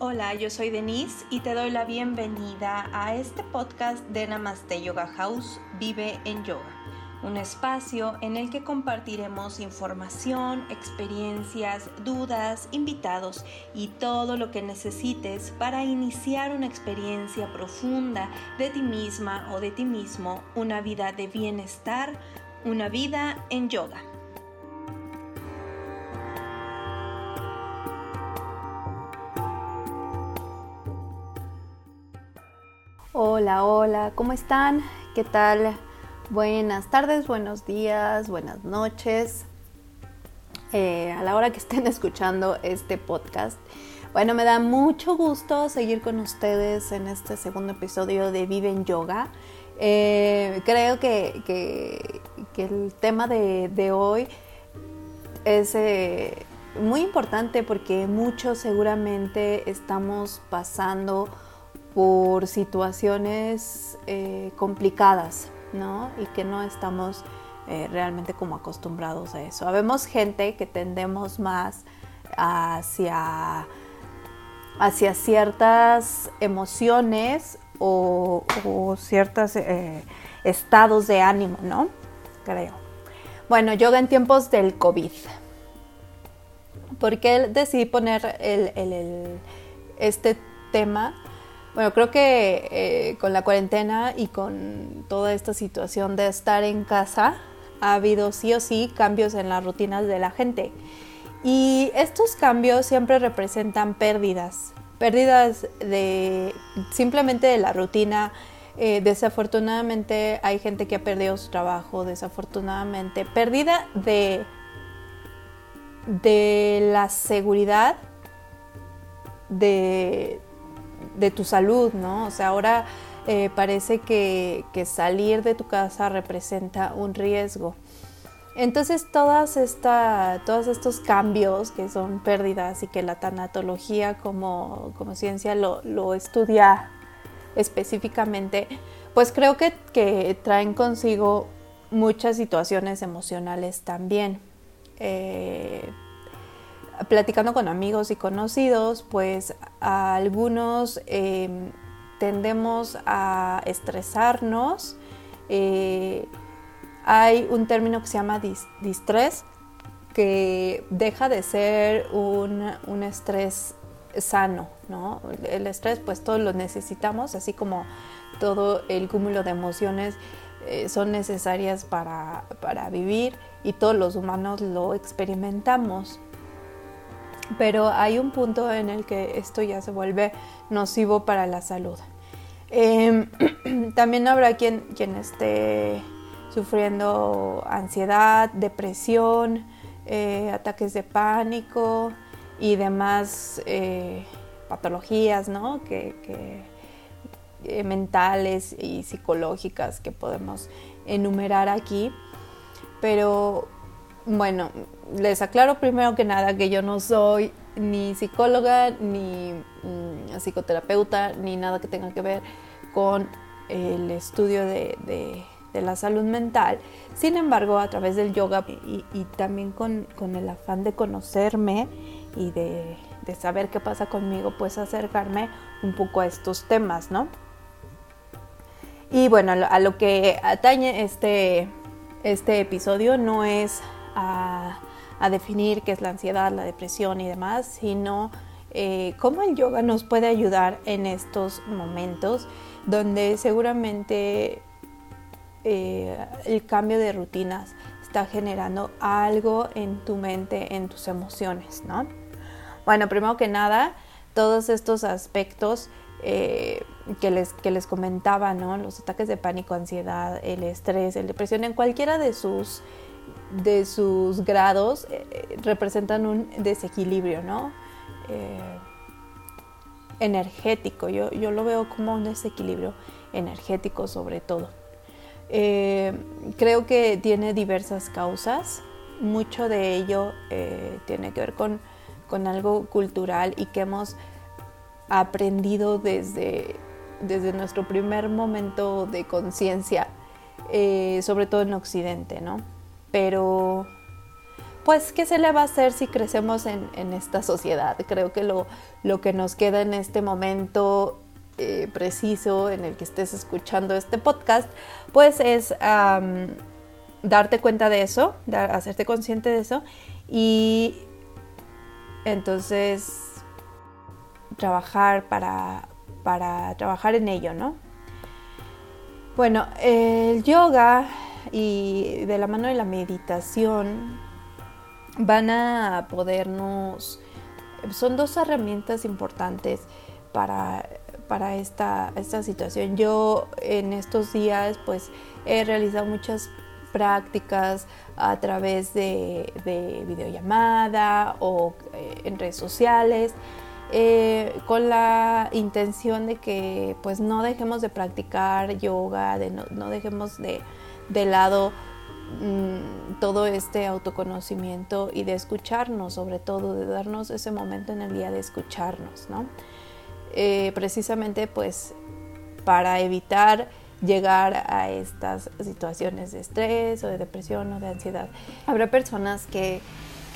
Hola, yo soy Denise y te doy la bienvenida a este podcast de Namaste Yoga House Vive en Yoga, un espacio en el que compartiremos información, experiencias, dudas, invitados y todo lo que necesites para iniciar una experiencia profunda de ti misma o de ti mismo, una vida de bienestar, una vida en yoga. Hola, hola, ¿cómo están? ¿Qué tal? Buenas tardes, buenos días, buenas noches. Eh, a la hora que estén escuchando este podcast. Bueno, me da mucho gusto seguir con ustedes en este segundo episodio de Vive en Yoga. Eh, creo que, el tema de, hoy es eh, muy importante porque muchos seguramente estamos pasando por situaciones eh, complicadas, ¿no? Y que no estamos eh, realmente como acostumbrados a eso. Habemos gente que tendemos más hacia, hacia ciertas emociones o, ciertos eh, estados de ánimo, ¿no? Creo. Bueno, yoga en tiempos del COVID. ¿Por qué decidí poner este tema? Bueno, creo que eh, con la cuarentena y con toda esta situación de estar en casa, ha habido sí o sí cambios en las rutinas de la gente. Y estos cambios siempre representan pérdidas, pérdidas de simplemente de la rutina. Eh, desafortunadamente hay gente que ha perdido su trabajo, desafortunadamente, pérdida de, de la seguridad, de, de tu salud, ¿no? O sea, ahora eh, parece que, salir de tu casa representa un riesgo. Entonces todas esta, todos estos cambios que son pérdidas y que la tanatología como, ciencia lo, estudia específicamente, pues creo que, que, traen consigo muchas situaciones emocionales también. Eh, platicando con amigos y conocidos, pues algunos em, tendemos a estresarnos. Eh, hay un término que se llama distrés, que deja de ser un, estrés sano, ¿no? El estrés pues todos lo necesitamos, así como todo el cúmulo de emociones eh, son necesarias para, para vivir y todos los humanos lo experimentamos pero hay un punto en el que esto ya se vuelve nocivo para la salud. Em, también habrá quien, quien esté sufriendo ansiedad, depresión, eh, ataques de pánico y demás eh, patologías ¿no? que, eh, mentales y psicológicas que podemos enumerar aquí. Pero bueno, les aclaro primero que nada que yo no soy ni psicóloga, ni mm, psicoterapeuta, ni nada que tenga que ver con el estudio de, la salud mental. Sin embargo, a través del yoga y, también con, el afán de conocerme y de, saber qué pasa conmigo, pues acercarme un poco a estos temas, ¿no? Y bueno, a lo que atañe este, este episodio no es a, definir qué es la ansiedad, la depresión y demás, sino eh, cómo el yoga nos puede ayudar en estos momentos donde seguramente eh, el cambio de rutinas está generando algo en tu mente, en tus emociones, ¿no? Bueno, primero que nada, todos estos aspectos eh, que, les, que les comentaba, ¿no? Los ataques de pánico, ansiedad, el estrés, el depresión, en cualquiera de sus de sus grados eh, representan un desequilibrio, ¿no? Eh, energético, yo, yo, lo veo como un desequilibrio energético sobre todo. Eh, creo que tiene diversas causas, mucho de ello tiene que ver con, con, algo cultural y que hemos aprendido desde, desde nuestro primer momento de conciencia, sobre todo en Occidente, ¿no? Pero pues, ¿qué se le va a hacer si crecemos en, esta sociedad? Creo que lo, lo, que nos queda en este momento eh, preciso en el que estés escuchando este podcast, pues es darte cuenta de eso, hacerte consciente de eso y entonces trabajar para, para trabajar en ello, ¿no? Bueno, el yoga y de la mano de la meditación van a podernos, son dos herramientas importantes para, para esta, esta situación. Yo en estos días pues he realizado muchas prácticas a través de, videollamada o eh, en redes sociales. Eh, con la intención de que pues no dejemos de practicar yoga, de no, dejemos de, de lado mm, todo este autoconocimiento y de escucharnos, sobre todo, de darnos ese momento en el día de escucharnos, ¿no? Eh, precisamente pues para evitar llegar a estas situaciones de estrés o de depresión o de ansiedad. Habrá personas que,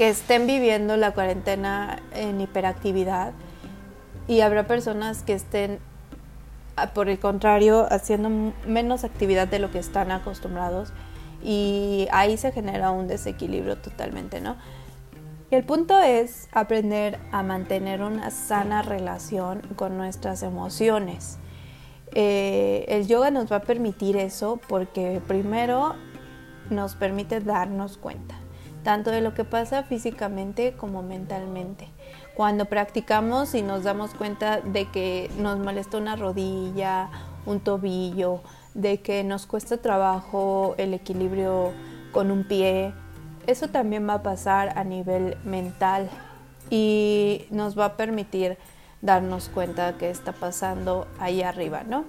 que estén viviendo la cuarentena en hiperactividad y habrá personas que estén, ah, por el contrario, haciendo menos actividad de lo que están acostumbrados y ahí se genera un desequilibrio totalmente, ¿no? el punto es aprender a mantener una sana relación con nuestras emociones. Eh, el yoga nos va a permitir eso porque primero nos permite darnos cuenta, tanto de lo que pasa físicamente como mentalmente. Cuando practicamos y nos damos cuenta de que nos molesta una rodilla, un tobillo, de que nos cuesta trabajo el equilibrio con un pie, eso también va a pasar a nivel mental y nos va a permitir darnos cuenta que está pasando ahí arriba, ¿no?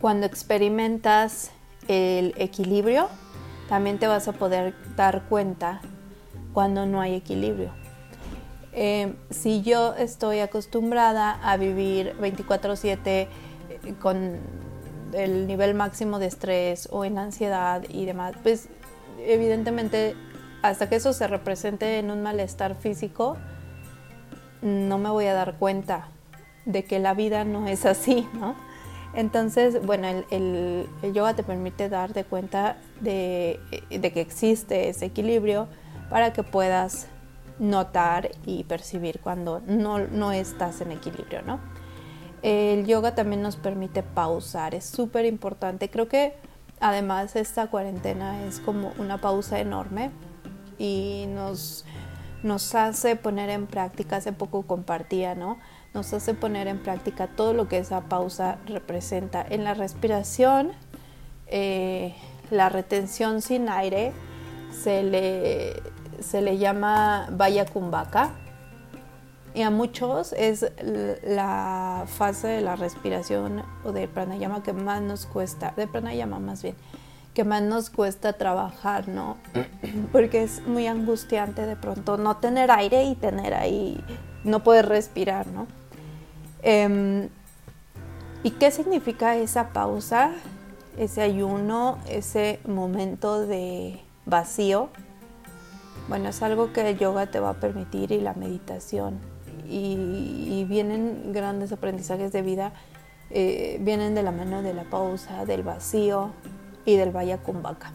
Cuando experimentas el equilibrio, también te vas a poder dar cuenta cuando no hay equilibrio. Eh, si yo estoy acostumbrada a vivir 24/7 eh, con el nivel máximo de estrés o en ansiedad y demás, pues evidentemente hasta que eso se represente en un malestar físico, no me voy a dar cuenta de que la vida no es así, ¿no? Entonces, bueno, el, yoga te permite darte cuenta de, que existe ese equilibrio para que puedas notar y percibir cuando no, estás en equilibrio, ¿no? El yoga también nos permite pausar, es súper importante. Creo que además esta cuarentena es como una pausa enorme y nos nos hace poner en práctica, hace poco compartía, ¿no? Nos hace poner en práctica todo lo que esa pausa representa. En la respiración, eh, la retención sin aire se le, se le llama Vaya Kumbhaka y a muchos es la fase de la respiración o de pranayama que más nos cuesta, de pranayama más bien, que más nos cuesta trabajar, ¿no? Porque es muy angustiante de pronto no tener aire y tener ahí, no poder respirar, ¿no? Em, ¿Y qué significa esa pausa, ese ayuno, ese momento de vacío? Bueno, es algo que el yoga te va a permitir y la meditación. Y, vienen grandes aprendizajes de vida, eh, vienen de la mano de la pausa, del vacío, y del Vaya Kumbhaka.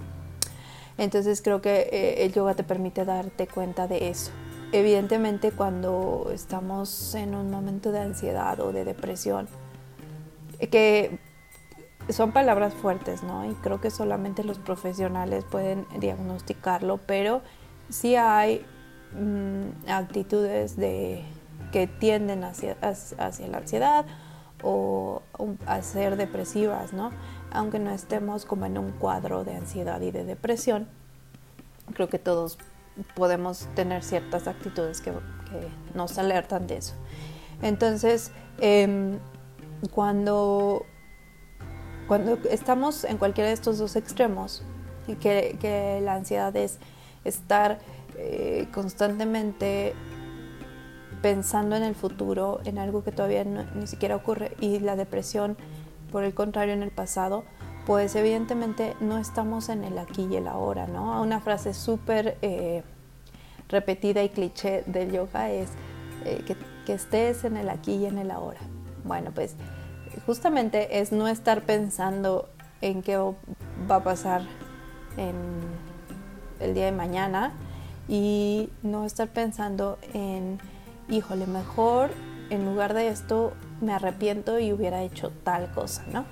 Entonces creo que eh, el yoga te permite darte cuenta de eso. Evidentemente cuando estamos en un momento de ansiedad o de depresión, que son palabras fuertes, ¿no? Y creo que solamente los profesionales pueden diagnosticarlo, pero sí hay mm, actitudes de, que tienden hacia, hacia la ansiedad o a ser depresivas, ¿no? aunque no estemos como en un cuadro de ansiedad y de depresión, creo que todos podemos tener ciertas actitudes que, nos alertan de eso. Entonces, em, cuando, cuando estamos en cualquiera de estos dos extremos, que, que la ansiedad es estar eh, constantemente pensando en el futuro, en algo que todavía ni siquiera ocurre, y la depresión por el contrario, en el pasado, pues evidentemente no estamos en el aquí y el ahora, ¿no? Una frase súper eh, repetida y cliché del yoga es eh, que, que estés en el aquí y en el ahora. Bueno, pues justamente es no estar pensando en qué va a pasar en el día de mañana y no estar pensando en, híjole, mejor en lugar de esto me arrepiento y hubiera hecho tal cosa, ¿no?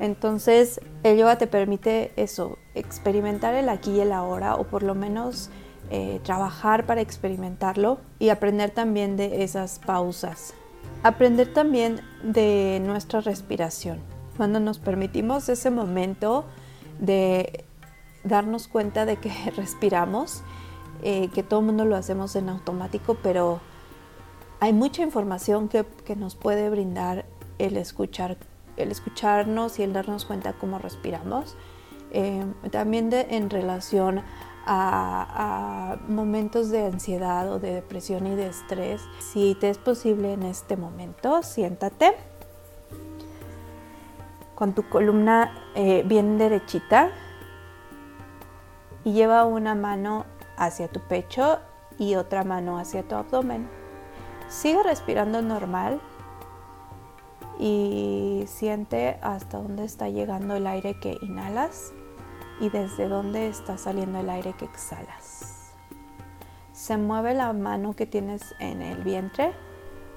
Entonces, el yoga te permite eso, experimentar el aquí y el ahora, o por lo menos eh, trabajar para experimentarlo y aprender también de esas pausas. Aprender también de nuestra respiración. Cuando nos permitimos ese momento de darnos cuenta de que respiramos, eh, que todo el mundo lo hacemos en automático, pero hay mucha información que, que nos puede brindar el escuchar el escucharnos y el darnos cuenta cómo respiramos. Eh, también en relación a, momentos de ansiedad o de depresión y de estrés. Si te es posible en este momento, siéntate con tu columna eh, bien derechita y lleva una mano hacia tu pecho y otra mano hacia tu abdomen. Sigue respirando normal y siente hasta dónde está llegando el aire que inhalas y desde dónde está saliendo el aire que exhalas. ¿Se mueve la mano que tienes en el vientre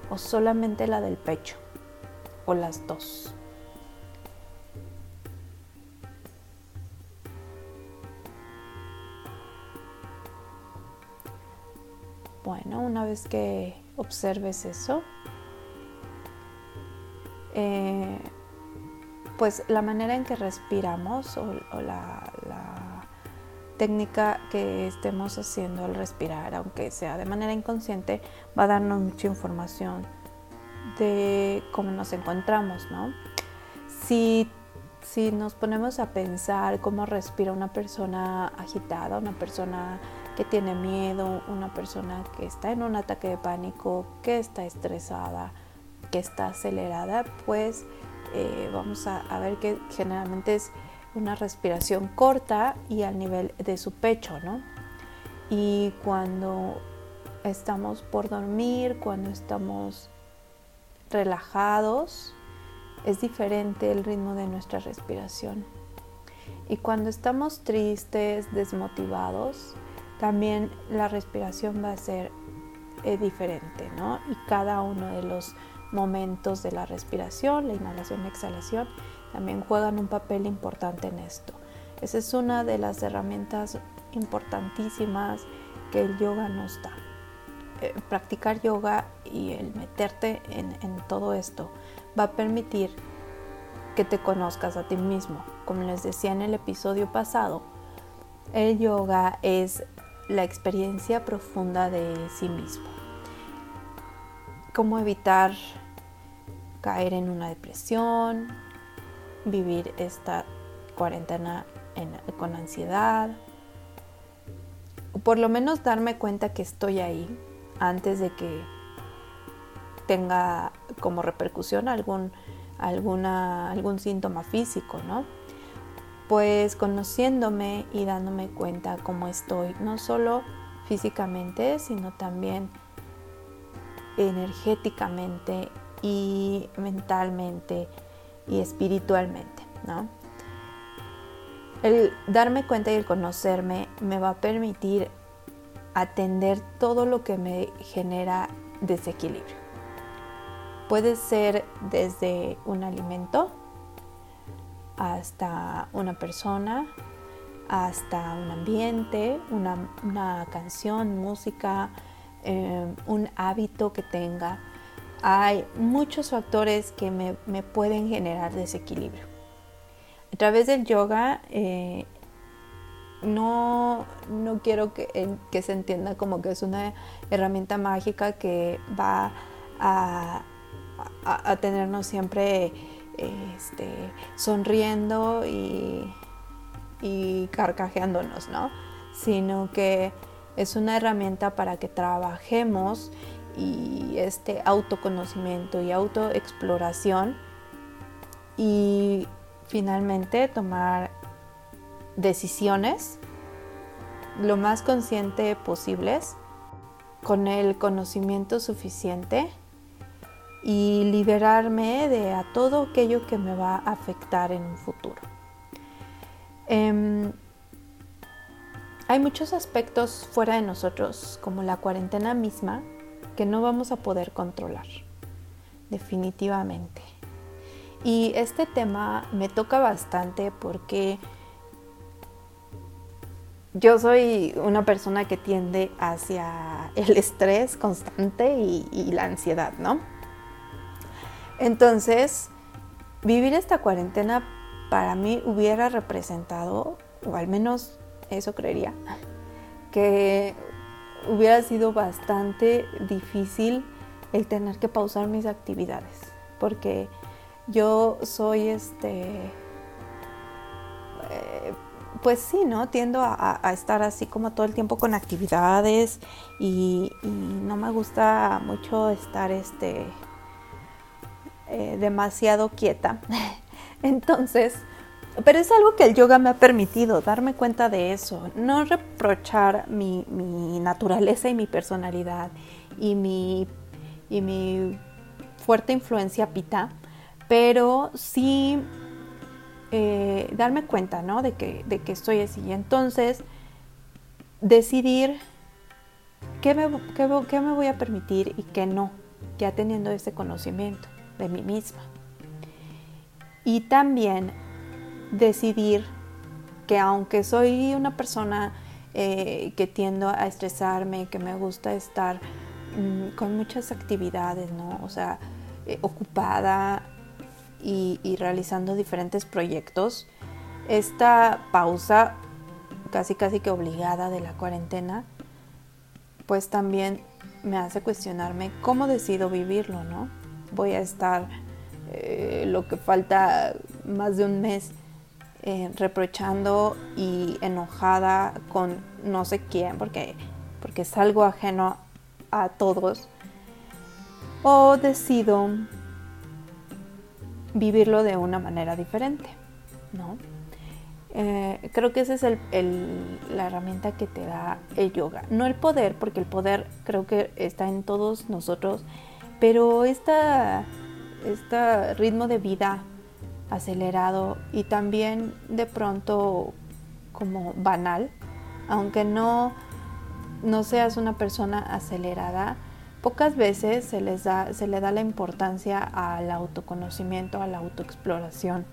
o solamente la del pecho o las dos? Bueno, una vez que observes eso, eh, pues la manera en que respiramos o, la, técnica que estemos haciendo al respirar, aunque sea de manera inconsciente, va a darnos mucha información de cómo nos encontramos, ¿no? Si, si nos ponemos a pensar cómo respira una persona agitada, una persona que tiene miedo, una persona que está en un ataque de pánico, que está estresada, que está acelerada, pues eh, vamos a, ver que generalmente es una respiración corta y al nivel de su pecho, ¿no? Y cuando estamos por dormir, cuando estamos relajados, es diferente el ritmo de nuestra respiración. Y cuando estamos tristes, desmotivados, también la respiración va a ser eh, diferente, ¿no? Y cada uno de los momentos de la respiración, la inhalación y exhalación, también juegan un papel importante en esto. Esa es una de las herramientas importantísimas que el yoga nos da. Eh, practicar yoga y el meterte en, en todo esto va a permitir que te conozcas a ti mismo. Como les decía en el episodio pasado, el yoga es la experiencia profunda de sí mismo. Cómo evitar caer en una depresión, vivir esta cuarentena con ansiedad, por lo menos darme cuenta que estoy ahí antes de que tenga como repercusión algún, alguna, algún síntoma físico, ¿no? Pues conociéndome y dándome cuenta cómo estoy, no solo físicamente, sino también energéticamente y mentalmente y espiritualmente, ¿no? El darme cuenta y el conocerme me va a permitir atender todo lo que me genera desequilibrio. Puede ser desde un alimento hasta una persona, hasta un ambiente, una, canción, música, eh, un hábito que tenga hay muchos factores que me, pueden generar desequilibrio. A través del yoga eh, no, quiero que, se entienda como que es una herramienta mágica que va a, tenernos siempre este, sonriendo y, y carcajeándonos, ¿no? Sino que es una herramienta para que trabajemos y este autoconocimiento y autoexploración y finalmente tomar decisiones lo más consciente posibles, con el conocimiento suficiente y liberarme de a todo aquello que me va a afectar en un futuro. Em, hay muchos aspectos fuera de nosotros, como la cuarentena misma, que no vamos a poder controlar, definitivamente. Y este tema me toca bastante porque yo soy una persona que tiende hacia el estrés constante y, la ansiedad, ¿no? Entonces, vivir esta cuarentena para mí hubiera representado, o al menos eso creería, que hubiera sido bastante difícil el tener que pausar mis actividades, porque yo soy este, eh, pues sí, ¿no? Tiendo a, estar así como todo el tiempo con actividades y, no me gusta mucho estar este, eh, demasiado quieta. Entonces, pero es algo que el yoga me ha permitido, darme cuenta de eso, no reprochar mi, naturaleza y mi personalidad y mi, y mi fuerte influencia pita, pero sí eh, darme cuenta ¿no? de, que, de que estoy así. Y entonces decidir qué me, qué me voy a permitir y qué no, ya teniendo ese conocimiento de mí misma. Y también decidir que aunque soy una persona eh, que tiendo a estresarme, que me gusta estar mm, con muchas actividades, ¿no? O sea, eh, ocupada y, realizando diferentes proyectos, esta pausa casi casi que obligada de la cuarentena, pues también me hace cuestionarme cómo decido vivirlo, ¿no? Voy a estar eh, lo que falta más de un mes eh, reprochando y enojada con no sé quién, porque, porque es algo ajeno a todos, o decido vivirlo de una manera diferente, ¿no? Eh, creo que esa es la herramienta que te da el yoga. No el poder, porque el poder creo que está en todos nosotros, pero esta, este ritmo de vida acelerado y también de pronto como banal, aunque no, no seas una persona acelerada, pocas veces se, les da, se le da la importancia al autoconocimiento, a la autoexploración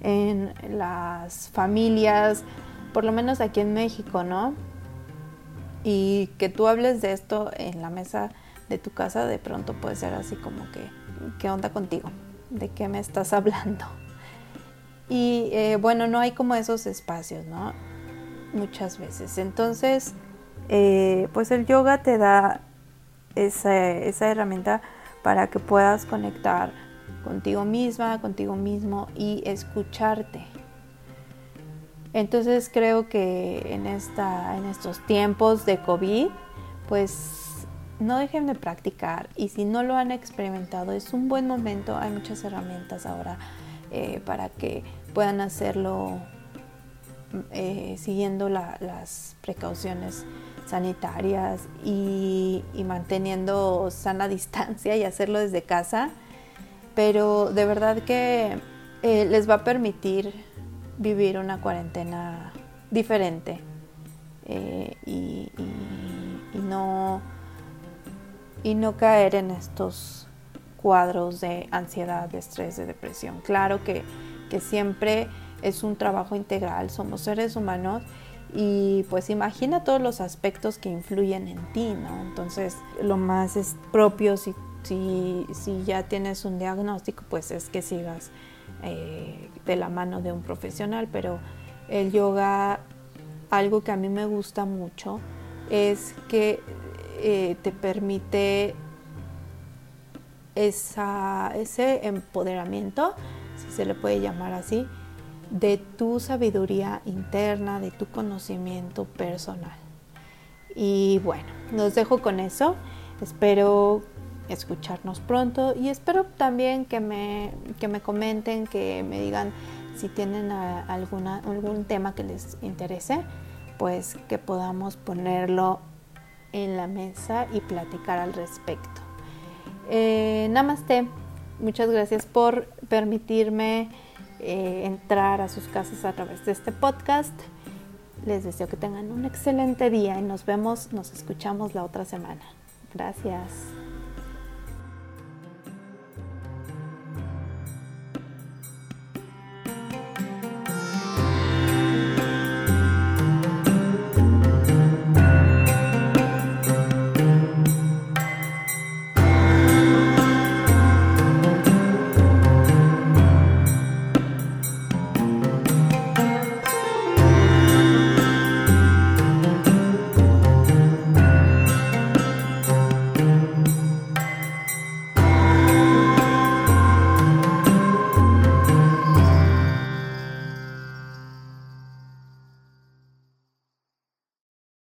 en las familias, por lo menos aquí en México, ¿no? Y que tú hables de esto en la mesa de tu casa, de pronto puede ser así como que, ¿qué onda contigo? ¿De qué me estás hablando? Y eh, bueno, no hay como esos espacios, ¿no? Muchas veces. Entonces, eh, pues el yoga te da esa, esa herramienta para que puedas conectar contigo misma, contigo mismo y escucharte. Entonces creo que en, esta, en estos tiempos de COVID, pues no dejen de practicar y si no lo han experimentado es un buen momento, hay muchas herramientas ahora eh, para que puedan hacerlo eh, siguiendo las precauciones sanitarias y, manteniendo sana distancia y hacerlo desde casa. Pero de verdad que eh, les va a permitir vivir una cuarentena diferente y, no, y no caer en estos cuadros de ansiedad, de estrés, de depresión. Claro que, siempre es un trabajo integral, somos seres humanos y pues imagina todos los aspectos que influyen en ti, ¿no? Entonces lo más es propio si, si, si ya tienes un diagnóstico, pues es que sigas eh, de la mano de un profesional, pero el yoga, algo que a mí me gusta mucho, es que eh, te permite ese empoderamiento, si se le puede llamar así, de tu sabiduría interna, de tu conocimiento personal. Y bueno, los dejo con eso. Espero escucharnos pronto y espero también que me, que me comenten, que me digan si tienen alguna, algún tema que les interese, pues que podamos ponerlo en la mesa y platicar al respecto. Eh, namaste, muchas gracias por permitirme eh, entrar a sus casas a través de este podcast. Les deseo que tengan un excelente día y nos vemos, nos escuchamos la otra semana. Gracias.